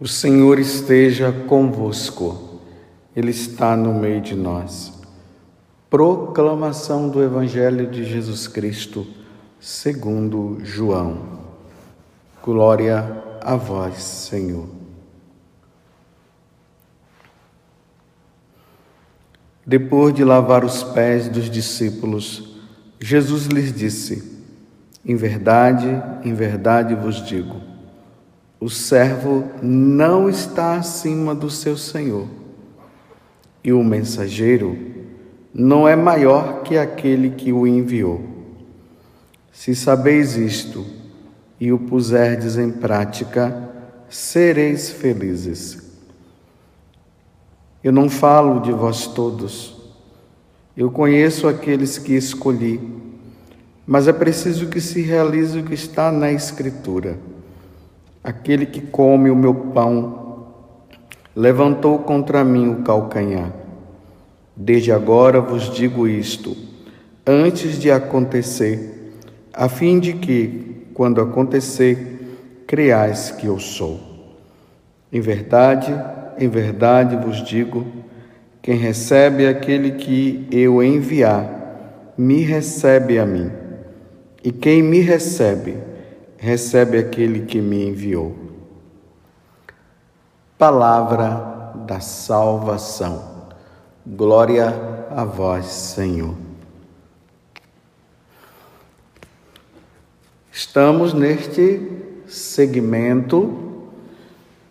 O Senhor esteja convosco, Ele está no meio de nós. Proclamação do Evangelho de Jesus Cristo, segundo João. Glória a vós, Senhor. Depois de lavar os pés dos discípulos, Jesus lhes disse: Em verdade, em verdade vos digo, o servo não está acima do seu senhor, e o mensageiro não é maior que aquele que o enviou. Se sabeis isto e o puserdes em prática, sereis felizes. Eu não falo de vós todos, eu conheço aqueles que escolhi, mas é preciso que se realize o que está na Escritura. Aquele que come o meu pão levantou contra mim o calcanhar. Desde agora vos digo isto, antes de acontecer, a fim de que, quando acontecer, creais que eu sou. Em verdade, em verdade vos digo: quem recebe aquele que eu enviar, me recebe a mim. E quem me recebe, recebe aquele que me enviou. Palavra da salvação. Glória a vós, Senhor. Estamos neste segmento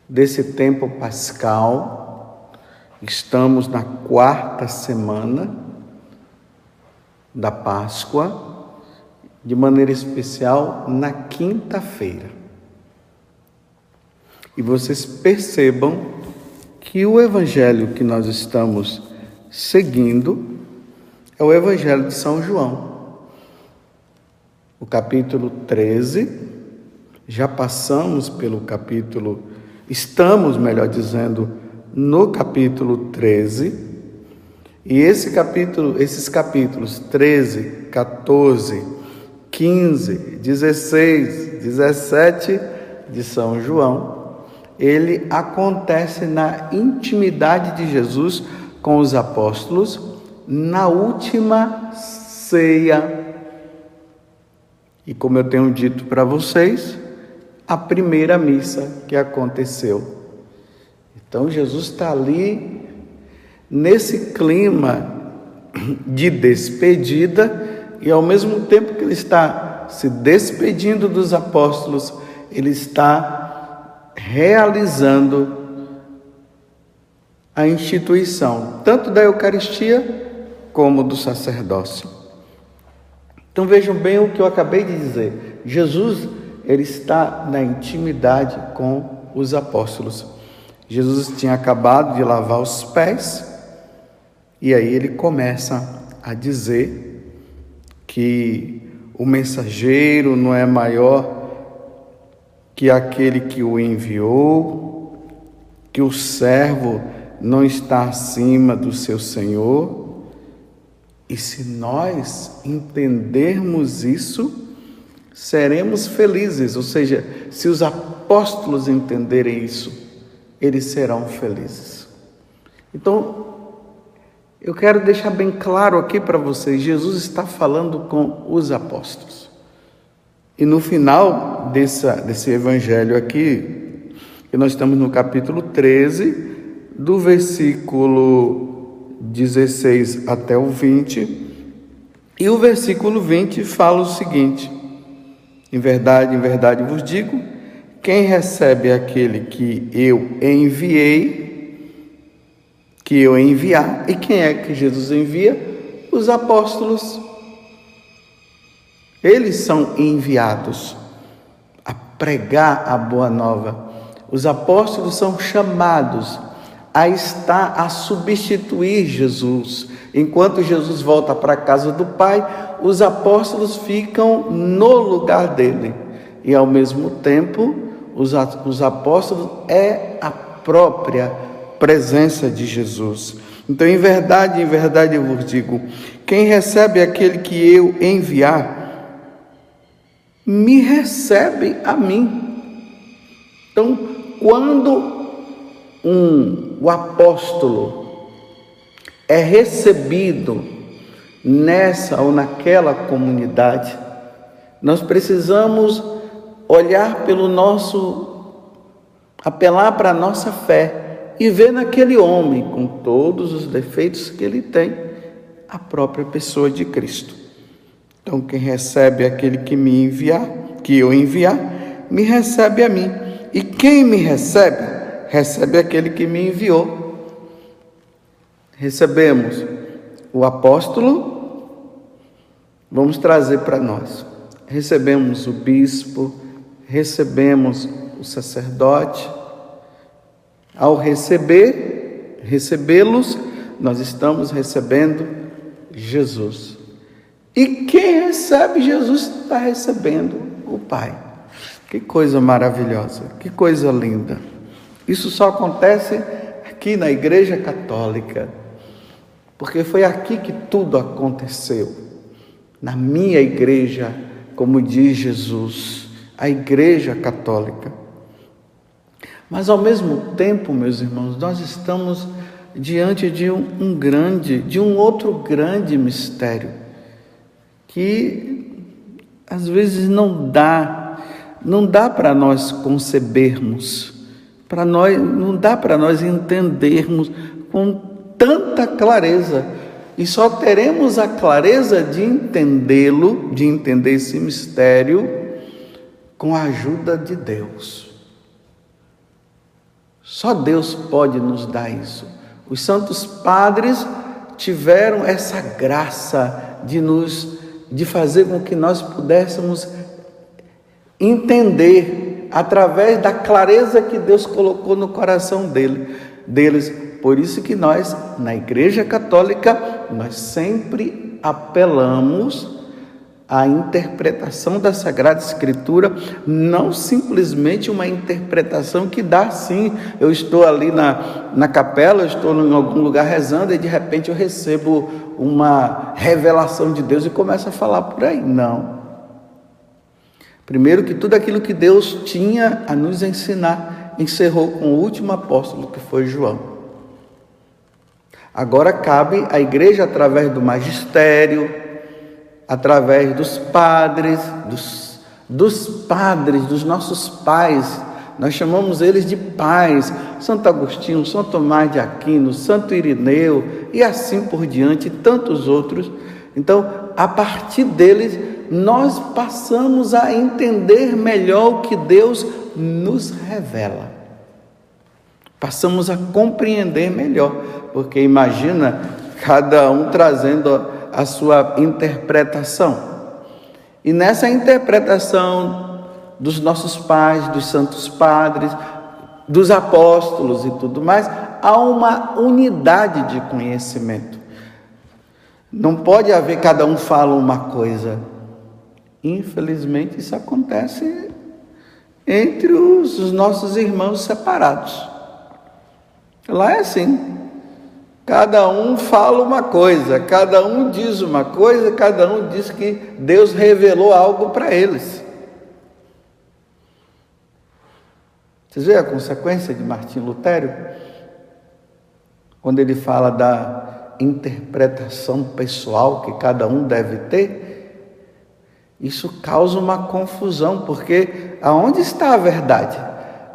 desse tempo pascal. Estamos na quarta semana da Páscoa de maneira especial na quinta-feira. E vocês percebam que o evangelho que nós estamos seguindo é o evangelho de São João. O capítulo 13, já passamos pelo capítulo, estamos, melhor dizendo, no capítulo 13. E esse capítulo, esses capítulos 13, 14, 15, 16, 17 de São João, ele acontece na intimidade de Jesus com os apóstolos na última ceia. E como eu tenho dito para vocês, a primeira missa que aconteceu. Então Jesus está ali nesse clima de despedida e ao mesmo tempo que ele está se despedindo dos apóstolos, ele está realizando a instituição, tanto da Eucaristia como do sacerdócio. Então vejam bem o que eu acabei de dizer. Jesus, ele está na intimidade com os apóstolos. Jesus tinha acabado de lavar os pés e aí ele começa a dizer que o mensageiro não é maior que aquele que o enviou, que o servo não está acima do seu senhor. E se nós entendermos isso, seremos felizes. Ou seja, se os apóstolos entenderem isso, eles serão felizes. Então, eu quero deixar bem claro aqui para vocês: Jesus está falando com os apóstolos. E no final desse evangelho aqui, que nós estamos no capítulo 13, do versículo 16 até o 20, e o versículo 20 fala o seguinte: Em verdade, em verdade vos digo, quem recebe aquele que eu enviei, que eu enviar. E quem é que Jesus envia? Os apóstolos. Eles são enviados a pregar a boa nova. Os apóstolos são chamados a estar a substituir Jesus. Enquanto Jesus volta para a casa do Pai, os apóstolos ficam no lugar dele. E ao mesmo tempo, os, os apóstolos é a própria presença de Jesus. Então, em verdade, em verdade eu vos digo: quem recebe aquele que eu enviar, me recebe a mim. Então, quando um, o apóstolo é recebido nessa ou naquela comunidade, nós precisamos olhar pelo nosso, apelar para a nossa fé e ver naquele homem, com todos os defeitos que ele tem, a própria pessoa de Cristo. Então, quem recebe aquele que me enviar, que eu enviar, me recebe a mim. E quem me recebe, recebe aquele que me enviou. Recebemos o apóstolo, vamos trazer para nós. Recebemos o bispo, recebemos o sacerdote. Ao receber, recebê-los, nós estamos recebendo Jesus. E quem recebe Jesus está recebendo o Pai. Que coisa maravilhosa, que coisa linda. Isso só acontece aqui na Igreja Católica, porque foi aqui que tudo aconteceu. Na minha igreja, como diz Jesus, a Igreja Católica. Mas ao mesmo tempo, meus irmãos, nós estamos diante de um, um grande, de um outro grande mistério que às vezes não dá, não dá para nós concebermos, para nós não dá para nós entendermos com tanta clareza. E só teremos a clareza de entendê-lo, de entender esse mistério, com a ajuda de Deus. Só Deus pode nos dar isso. Os santos padres tiveram essa graça de nos de fazer com que nós pudéssemos entender através da clareza que Deus colocou no coração dele, deles. Por isso que nós, na Igreja Católica, nós sempre apelamos à interpretação da Sagrada Escritura, não simplesmente uma interpretação que dá sim. Eu estou ali na, na capela, estou em algum lugar rezando e de repente eu recebo uma revelação de Deus e começo a falar por aí. Não. Primeiro que tudo aquilo que Deus tinha a nos ensinar, encerrou com o último apóstolo, que foi João. Agora cabe à igreja, através do magistério, através dos padres, dos, dos padres, dos nossos pais, nós chamamos eles de pais, Santo Agostinho, Santo Tomás de Aquino, Santo Irineu e assim por diante, tantos outros. Então, a partir deles, nós passamos a entender melhor o que Deus nos revela. Passamos a compreender melhor, porque imagina cada um trazendo a sua interpretação. E nessa interpretação dos nossos pais, dos santos padres, dos apóstolos e tudo mais, há uma unidade de conhecimento. Não pode haver cada um fala uma coisa. Infelizmente, isso acontece entre os, os nossos irmãos separados. Lá é assim. Cada um fala uma coisa, cada um diz uma coisa, cada um diz que Deus revelou algo para eles. Vocês veem a consequência de Martim Lutero? Quando ele fala da interpretação pessoal que cada um deve ter, isso causa uma confusão, porque aonde está a verdade?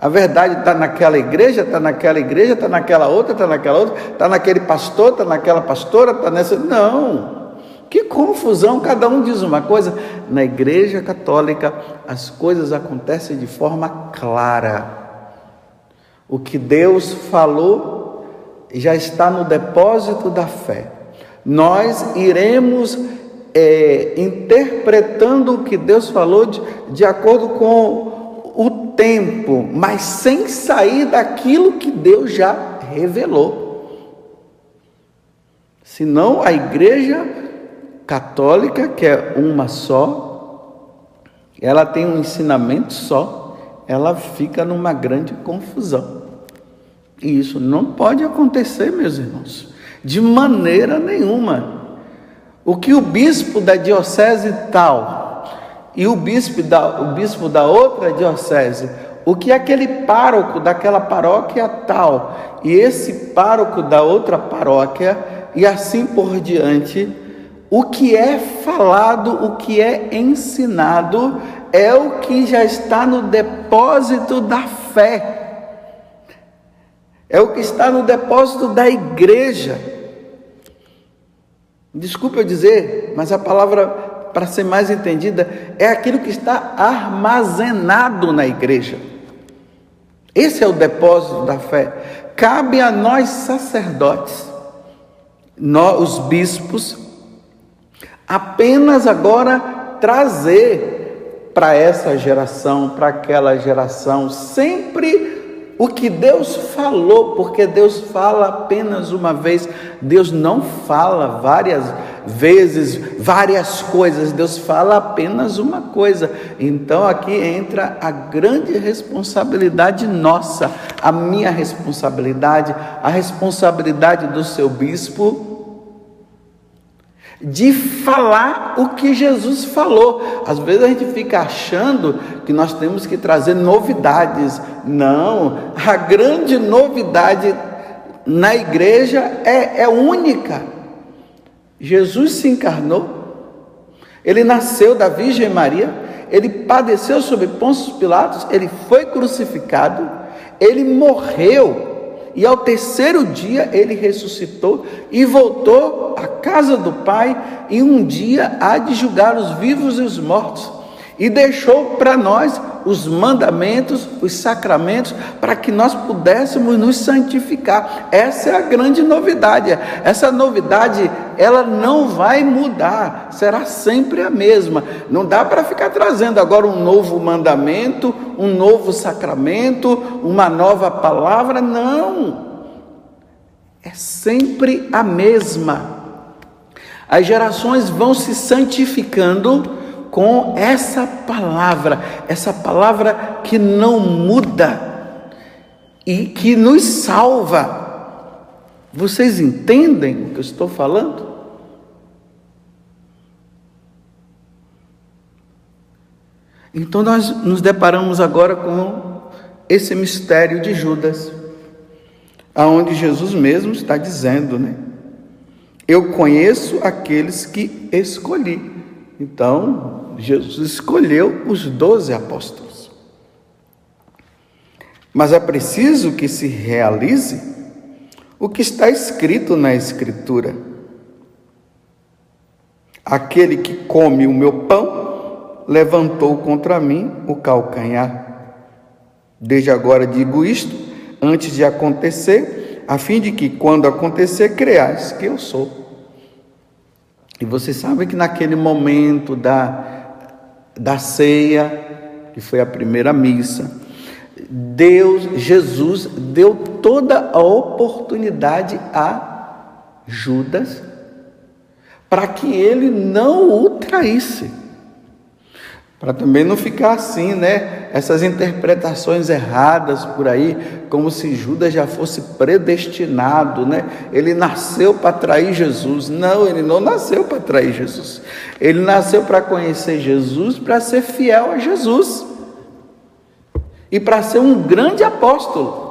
A verdade está naquela igreja, está naquela igreja, está naquela outra, está naquela outra, está naquele pastor, está naquela pastora, está nessa. Não! Que confusão, cada um diz uma coisa. Na igreja católica, as coisas acontecem de forma clara. O que Deus falou já está no depósito da fé. Nós iremos é, interpretando o que Deus falou de, de acordo com o tempo, mas sem sair daquilo que Deus já revelou. Senão a igreja católica, que é uma só, ela tem um ensinamento só, ela fica numa grande confusão. E isso não pode acontecer, meus irmãos, de maneira nenhuma. O que o bispo da diocese tal e o bispo da, o bispo da outra diocese o que aquele pároco daquela paróquia tal e esse pároco da outra paróquia e assim por diante, o que é falado, o que é ensinado, é o que já está no depósito da fé. É o que está no depósito da igreja. Desculpe eu dizer, mas a palavra, para ser mais entendida, é aquilo que está armazenado na igreja. Esse é o depósito da fé. Cabe a nós sacerdotes, nós, os bispos, apenas agora trazer para essa geração, para aquela geração, sempre o que Deus falou, porque Deus fala apenas uma vez, Deus não fala várias vezes, várias coisas, Deus fala apenas uma coisa. Então aqui entra a grande responsabilidade nossa, a minha responsabilidade, a responsabilidade do seu bispo de falar o que Jesus falou. Às vezes a gente fica achando que nós temos que trazer novidades. Não, a grande novidade na igreja é, é única. Jesus se encarnou, ele nasceu da Virgem Maria, ele padeceu sob Pôncio Pilatos, ele foi crucificado, ele morreu. E ao terceiro dia ele ressuscitou e voltou à casa do Pai, e um dia há de julgar os vivos e os mortos. E deixou para nós os mandamentos, os sacramentos, para que nós pudéssemos nos santificar. Essa é a grande novidade. Essa novidade, ela não vai mudar, será sempre a mesma. Não dá para ficar trazendo agora um novo mandamento, um novo sacramento, uma nova palavra, não. É sempre a mesma. As gerações vão se santificando com essa palavra, essa palavra que não muda e que nos salva. Vocês entendem o que eu estou falando? Então nós nos deparamos agora com esse mistério de Judas, aonde Jesus mesmo está dizendo, né? Eu conheço aqueles que escolhi. Então, Jesus escolheu os doze apóstolos. Mas é preciso que se realize o que está escrito na Escritura. Aquele que come o meu pão levantou contra mim o calcanhar. Desde agora digo isto, antes de acontecer, a fim de que, quando acontecer, creais que eu sou. E você sabe que naquele momento da da ceia, que foi a primeira missa, Deus, Jesus, deu toda a oportunidade a Judas para que ele não o traísse. Para também não ficar assim, né? Essas interpretações erradas por aí, como se Judas já fosse predestinado, né? Ele nasceu para trair Jesus. Não, ele não nasceu para trair Jesus. Ele nasceu para conhecer Jesus, para ser fiel a Jesus e para ser um grande apóstolo.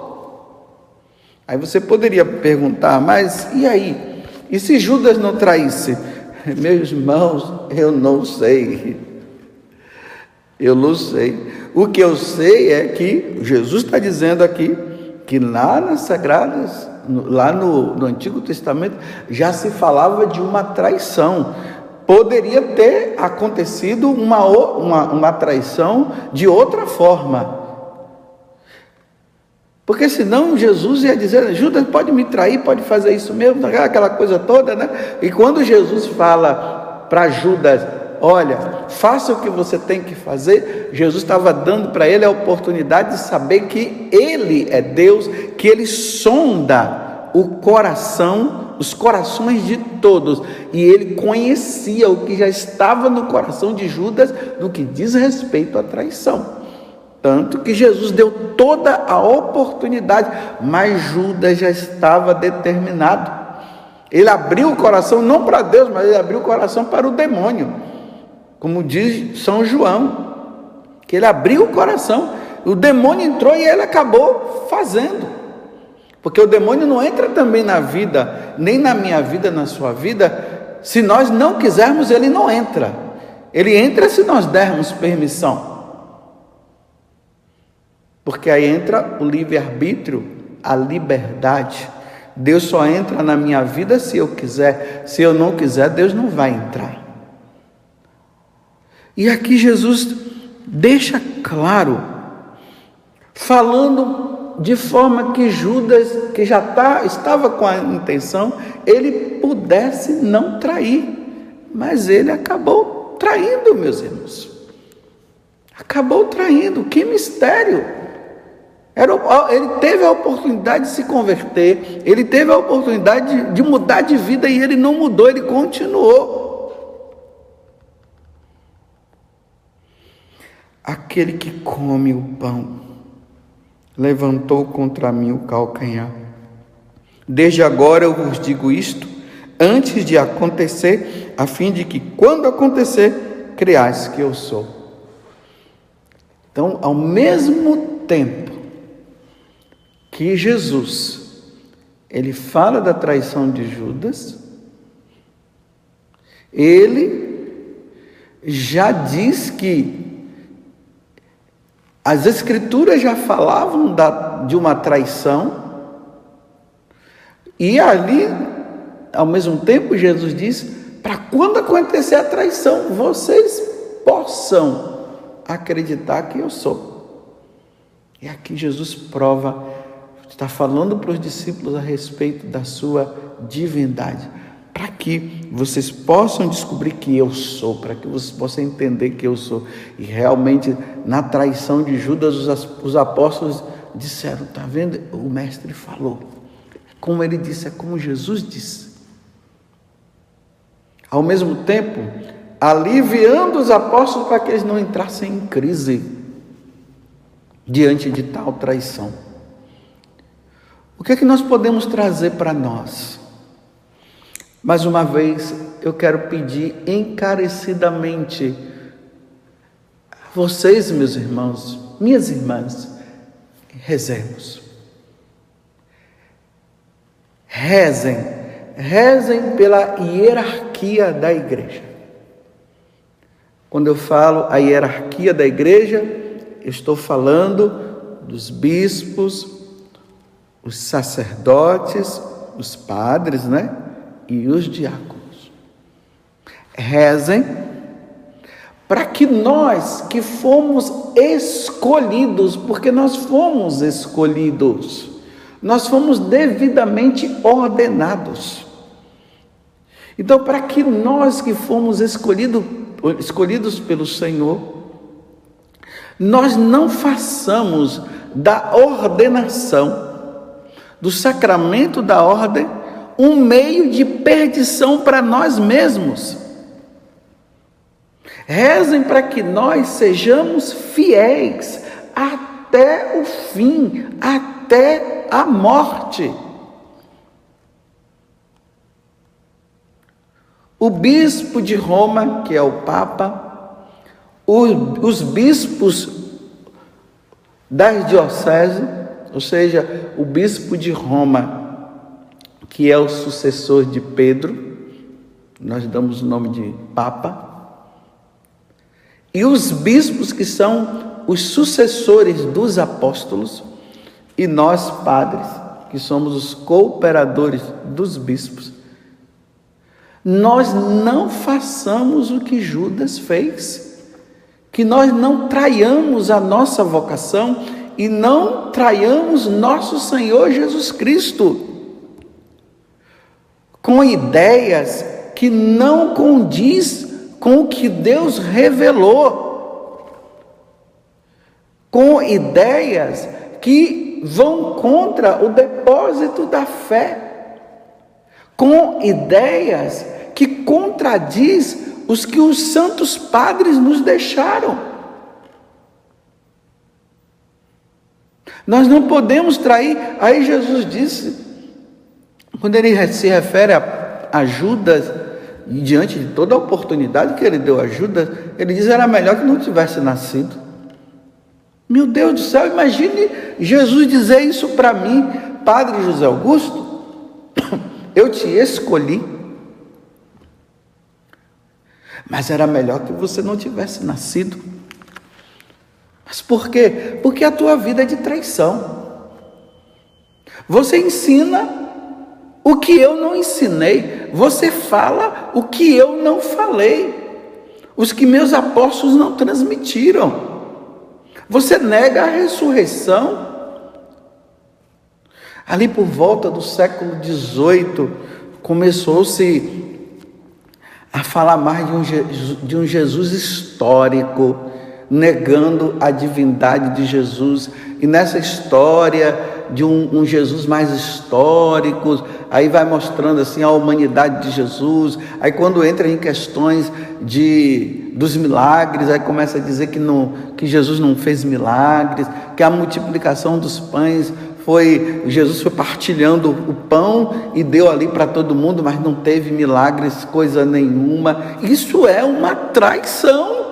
Aí você poderia perguntar, mas e aí? E se Judas não traísse? Meus irmãos, eu não sei. Eu não sei. O que eu sei é que Jesus está dizendo aqui que lá nas Sagradas, lá no, no Antigo Testamento, já se falava de uma traição. Poderia ter acontecido uma, uma, uma traição de outra forma. Porque senão Jesus ia dizer, Judas pode me trair, pode fazer isso mesmo, aquela coisa toda, né? E quando Jesus fala para Judas, Olha, faça o que você tem que fazer. Jesus estava dando para ele a oportunidade de saber que ele é Deus, que ele sonda o coração, os corações de todos, e ele conhecia o que já estava no coração de Judas no que diz respeito à traição. Tanto que Jesus deu toda a oportunidade, mas Judas já estava determinado. Ele abriu o coração não para Deus, mas ele abriu o coração para o demônio como diz São João, que ele abriu o coração. O demônio entrou e ele acabou fazendo. Porque o demônio não entra também na vida, nem na minha vida, na sua vida. Se nós não quisermos, ele não entra. Ele entra se nós dermos permissão. Porque aí entra o livre-arbítrio, a liberdade. Deus só entra na minha vida se eu quiser. Se eu não quiser, Deus não vai entrar. E aqui Jesus deixa claro, falando de forma que Judas, que já tá, estava com a intenção, ele pudesse não trair. Mas ele acabou traindo, meus irmãos. Acabou traindo. Que mistério! Era, ele teve a oportunidade de se converter, ele teve a oportunidade de, de mudar de vida e ele não mudou, ele continuou. Aquele que come o pão levantou contra mim o calcanhar. Desde agora eu vos digo isto, antes de acontecer, a fim de que, quando acontecer, creais que eu sou. Então, ao mesmo tempo que Jesus ele fala da traição de Judas, ele já diz que as escrituras já falavam da, de uma traição, e ali, ao mesmo tempo, Jesus diz: para quando acontecer a traição, vocês possam acreditar que eu sou. E aqui Jesus prova está falando para os discípulos a respeito da sua divindade, para que vocês possam descobrir que eu sou, para que vocês possam entender que eu sou. E realmente, na traição de Judas, os apóstolos disseram: está vendo? O mestre falou. Como ele disse, é como Jesus disse. Ao mesmo tempo, aliviando os apóstolos para que eles não entrassem em crise diante de tal traição. O que é que nós podemos trazer para nós? Mais uma vez, eu quero pedir encarecidamente a vocês, meus irmãos, minhas irmãs, rezemos. Rezem, rezem pela hierarquia da igreja. Quando eu falo a hierarquia da igreja, estou falando dos bispos, os sacerdotes, os padres, né? E os diáconos. Rezem para que nós que fomos escolhidos, porque nós fomos escolhidos, nós fomos devidamente ordenados. Então, para que nós que fomos escolhido, escolhidos pelo Senhor, nós não façamos da ordenação do sacramento da ordem um meio de perdição para nós mesmos. Rezem para que nós sejamos fiéis até o fim, até a morte. O bispo de Roma, que é o Papa, os bispos das dioceses, ou seja, o bispo de Roma, que é o sucessor de Pedro, nós damos o nome de Papa, e os bispos que são os sucessores dos apóstolos, e nós, padres, que somos os cooperadores dos bispos, nós não façamos o que Judas fez, que nós não traiamos a nossa vocação e não traiamos nosso Senhor Jesus Cristo com ideias que não condiz com o que Deus revelou, com ideias que vão contra o depósito da fé, com ideias que contradiz os que os santos padres nos deixaram. Nós não podemos trair. Aí Jesus disse, quando ele se refere a Judas, diante de toda a oportunidade que ele deu a Judas, ele diz: era melhor que não tivesse nascido. Meu Deus do céu, imagine Jesus dizer isso para mim, Padre José Augusto, eu te escolhi, mas era melhor que você não tivesse nascido. Mas por quê? Porque a tua vida é de traição. Você ensina o que eu não ensinei, você fala o que eu não falei, os que meus apóstolos não transmitiram. Você nega a ressurreição. Ali por volta do século XVIII, começou-se a falar mais de um, de um Jesus histórico, negando a divindade de Jesus. E nessa história de um, um, Jesus mais histórico, aí vai mostrando assim a humanidade de Jesus. Aí quando entra em questões de dos milagres, aí começa a dizer que, não, que Jesus não fez milagres, que a multiplicação dos pães foi Jesus foi partilhando o pão e deu ali para todo mundo, mas não teve milagres, coisa nenhuma. Isso é uma traição.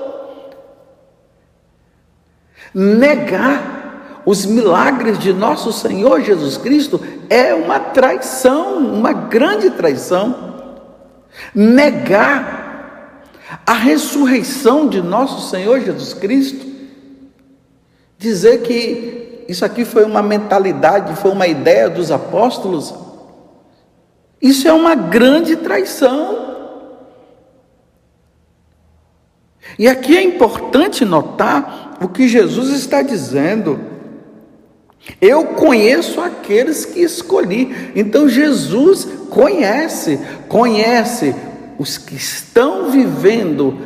Negar os milagres de nosso Senhor Jesus Cristo é uma traição, uma grande traição. Negar a ressurreição de nosso Senhor Jesus Cristo, dizer que isso aqui foi uma mentalidade, foi uma ideia dos apóstolos. Isso é uma grande traição. E aqui é importante notar o que Jesus está dizendo. Eu conheço aqueles que escolhi. Então Jesus conhece, conhece os que estão vivendo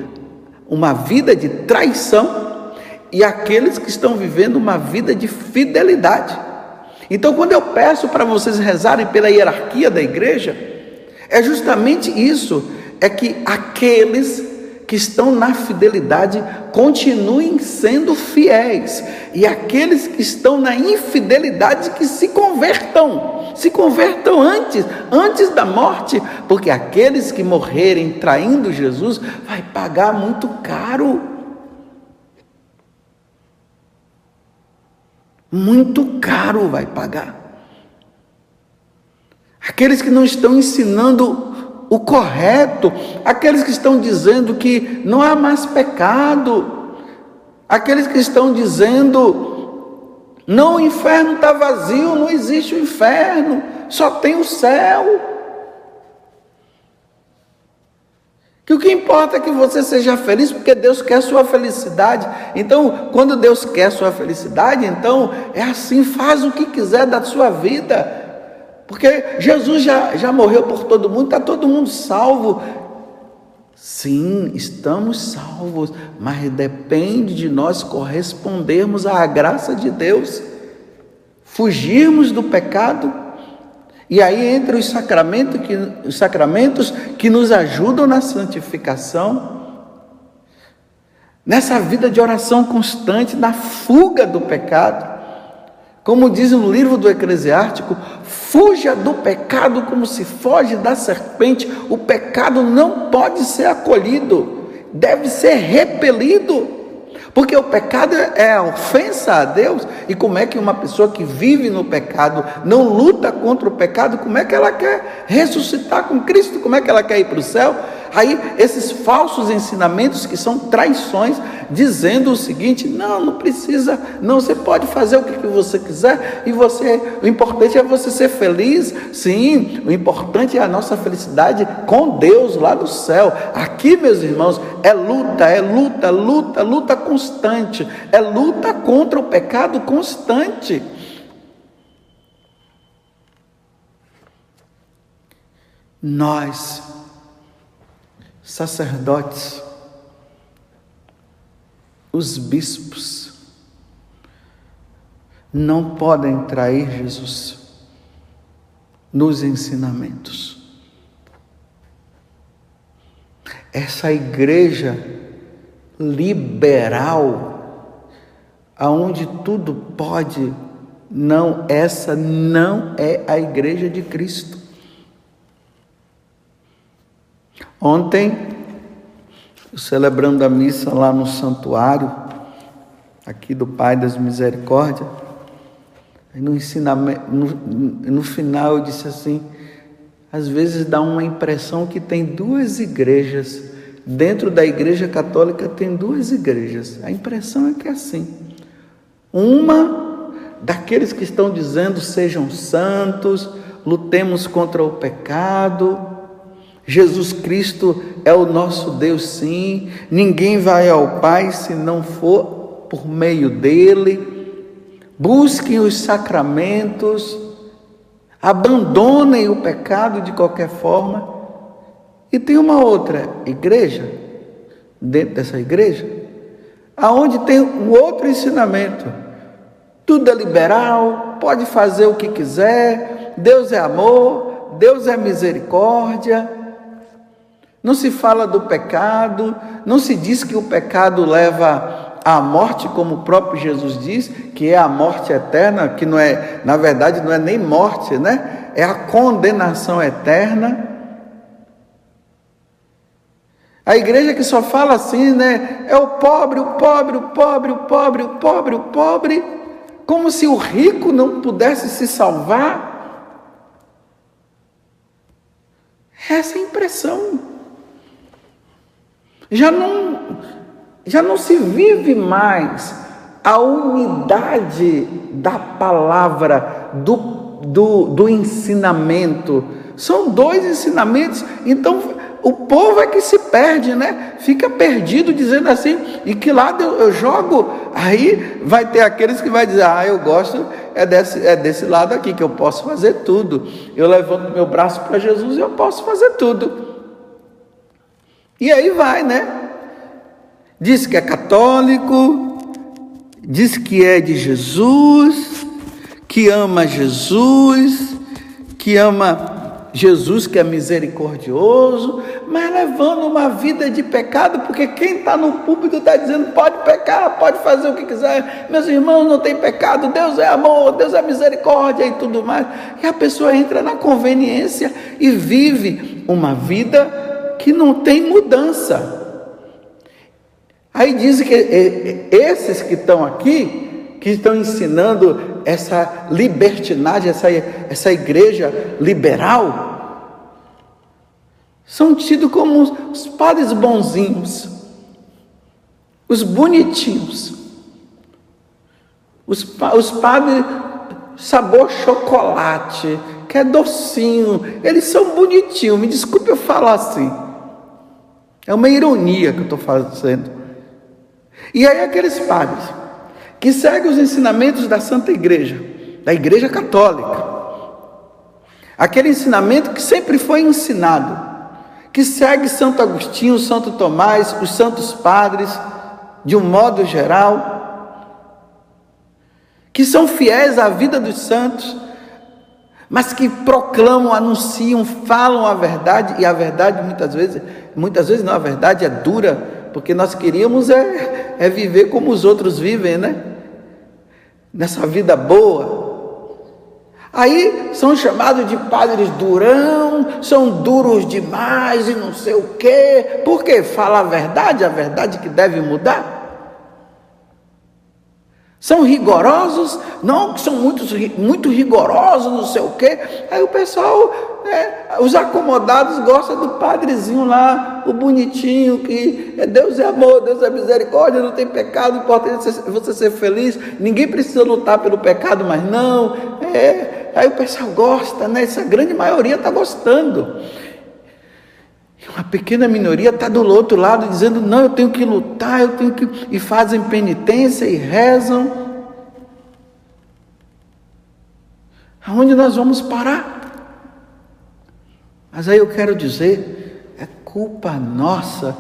uma vida de traição e aqueles que estão vivendo uma vida de fidelidade. Então, quando eu peço para vocês rezarem pela hierarquia da igreja, é justamente isso: é que aqueles que estão na fidelidade continuem sendo fiéis, e aqueles que estão na infidelidade que se convertam, se convertam antes, antes da morte, porque aqueles que morrerem traindo Jesus vai pagar muito caro. muito caro vai pagar. Aqueles que não estão ensinando o correto, aqueles que estão dizendo que não há mais pecado, aqueles que estão dizendo não, o inferno está vazio, não existe o inferno, só tem o céu. Que o que importa é que você seja feliz, porque Deus quer sua felicidade. Então, quando Deus quer sua felicidade, então é assim, faz o que quiser da sua vida. Porque Jesus já, já morreu por todo mundo, está todo mundo salvo. Sim, estamos salvos, mas depende de nós correspondermos à graça de Deus, fugirmos do pecado e aí entra os sacramentos que, os sacramentos que nos ajudam na santificação, nessa vida de oração constante, na fuga do pecado. Como diz no livro do Eclesiástico, fuja do pecado como se foge da serpente. O pecado não pode ser acolhido, deve ser repelido. Porque o pecado é a ofensa a Deus. E como é que uma pessoa que vive no pecado não luta contra o pecado? Como é que ela quer ressuscitar com Cristo? Como é que ela quer ir para o céu? Aí, esses falsos ensinamentos que são traições, dizendo o seguinte: não, não precisa, não, você pode fazer o que você quiser, e você, o importante é você ser feliz, sim, o importante é a nossa felicidade com Deus lá do céu. Aqui, meus irmãos, é luta, é luta, luta, luta constante, é luta contra o pecado constante. Nós sacerdotes, os bispos, não podem trair Jesus nos ensinamentos. Essa igreja liberal, aonde tudo pode, não, essa não é a igreja de Cristo. Ontem, celebrando a missa lá no santuário, aqui do Pai das Misericórdias. No ensinamento, no, no final eu disse assim, às vezes dá uma impressão que tem duas igrejas. Dentro da igreja católica tem duas igrejas. A impressão é que é assim. Uma daqueles que estão dizendo sejam santos, lutemos contra o pecado. Jesus Cristo é o nosso Deus, sim. Ninguém vai ao Pai se não for por meio dele. Busquem os sacramentos, abandonem o pecado de qualquer forma. E tem uma outra igreja, dentro dessa igreja, aonde tem um outro ensinamento. Tudo é liberal, pode fazer o que quiser, Deus é amor, Deus é misericórdia. Não se fala do pecado, não se diz que o pecado leva à morte, como o próprio Jesus diz, que é a morte eterna, que não é, na verdade, não é nem morte, né? É a condenação eterna. A igreja que só fala assim, né? É o pobre, o pobre, o pobre, o pobre, o pobre, o pobre, como se o rico não pudesse se salvar. Essa é a impressão. Já não, já não se vive mais a unidade da palavra, do, do, do ensinamento. São dois ensinamentos, então o povo é que se perde, né? Fica perdido dizendo assim, e que lado eu, eu jogo? Aí vai ter aqueles que vai dizer, ah, eu gosto é desse, é desse lado aqui que eu posso fazer tudo. Eu levanto meu braço para Jesus e eu posso fazer tudo. E aí vai, né? Diz que é católico, diz que é de Jesus, que ama Jesus, que ama Jesus que é misericordioso, mas levando uma vida de pecado, porque quem está no púlpito está dizendo pode pecar, pode fazer o que quiser, meus irmãos não tem pecado, Deus é amor, Deus é misericórdia e tudo mais. E a pessoa entra na conveniência e vive uma vida que não tem mudança. Aí dizem que esses que estão aqui, que estão ensinando essa libertinagem, essa, essa igreja liberal, são tidos como os padres bonzinhos, os bonitinhos, os, os padres sabor chocolate, que é docinho, eles são bonitinhos, me desculpe eu falar assim, é uma ironia que eu estou fazendo. E aí aqueles padres que seguem os ensinamentos da Santa Igreja, da Igreja Católica, aquele ensinamento que sempre foi ensinado, que segue Santo Agostinho, Santo Tomás, os santos padres, de um modo geral, que são fiéis à vida dos santos, mas que proclamam, anunciam, falam a verdade, e a verdade muitas vezes, muitas vezes não, a verdade é dura, porque nós queríamos é, é viver como os outros vivem, né? Nessa vida boa. Aí são chamados de padres durão, são duros demais e não sei o quê. Por quê? Fala a verdade, a verdade que deve mudar. São rigorosos, não que são muito, muito rigorosos, não sei o quê. Aí o pessoal, né, os acomodados gostam do padrezinho lá, o bonitinho, que é Deus é amor, Deus é misericórdia, não tem pecado, importante é você ser feliz. Ninguém precisa lutar pelo pecado, mas não. É, aí o pessoal gosta, né? Essa grande maioria está gostando. Uma pequena minoria está do outro lado dizendo: não, eu tenho que lutar, eu tenho que. e fazem penitência e rezam. Aonde nós vamos parar? Mas aí eu quero dizer: é culpa nossa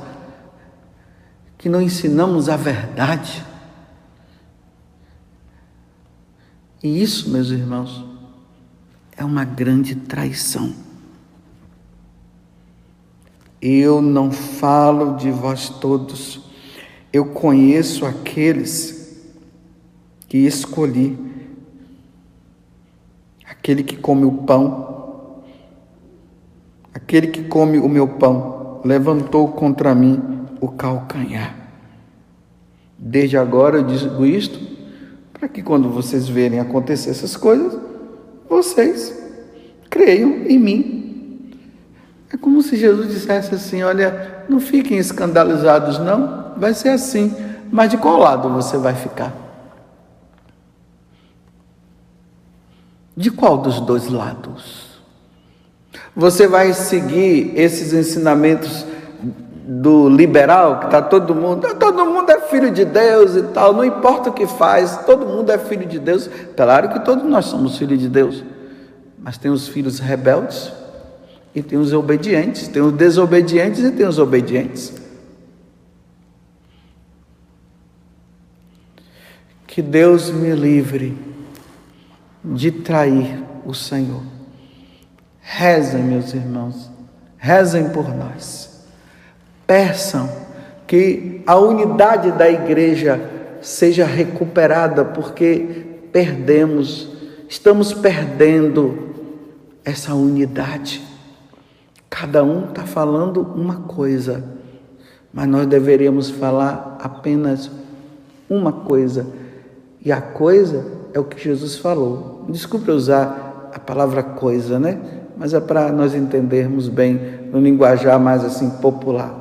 que não ensinamos a verdade. E isso, meus irmãos, é uma grande traição. Eu não falo de vós todos, eu conheço aqueles que escolhi, aquele que come o pão, aquele que come o meu pão, levantou contra mim o calcanhar. Desde agora eu digo isto para que quando vocês verem acontecer essas coisas, vocês creiam em mim. É como se Jesus dissesse assim: olha, não fiquem escandalizados, não, vai ser assim, mas de qual lado você vai ficar? De qual dos dois lados? Você vai seguir esses ensinamentos do liberal, que está todo mundo, todo mundo é filho de Deus e tal, não importa o que faz, todo mundo é filho de Deus. Claro que todos nós somos filhos de Deus, mas tem os filhos rebeldes e tem os obedientes, tem os desobedientes e tem os obedientes. Que Deus me livre de trair o Senhor. Rezem, meus irmãos, rezem por nós. Peçam que a unidade da igreja seja recuperada, porque perdemos, estamos perdendo essa unidade. Cada um está falando uma coisa, mas nós deveríamos falar apenas uma coisa, e a coisa é o que Jesus falou. Desculpe usar a palavra coisa, né? Mas é para nós entendermos bem no linguajar mais assim popular.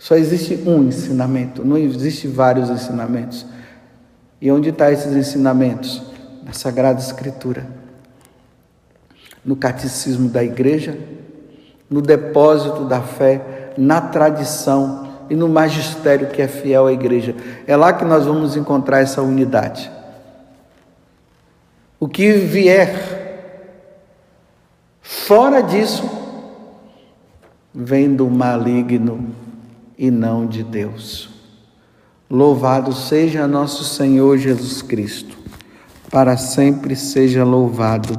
Só existe um ensinamento, não existe vários ensinamentos. E onde estão tá esses ensinamentos? Na Sagrada Escritura, no catecismo da igreja, no depósito da fé, na tradição e no magistério que é fiel à igreja. É lá que nós vamos encontrar essa unidade. O que vier fora disso vem do maligno e não de Deus. Louvado seja nosso Senhor Jesus Cristo, para sempre seja louvado,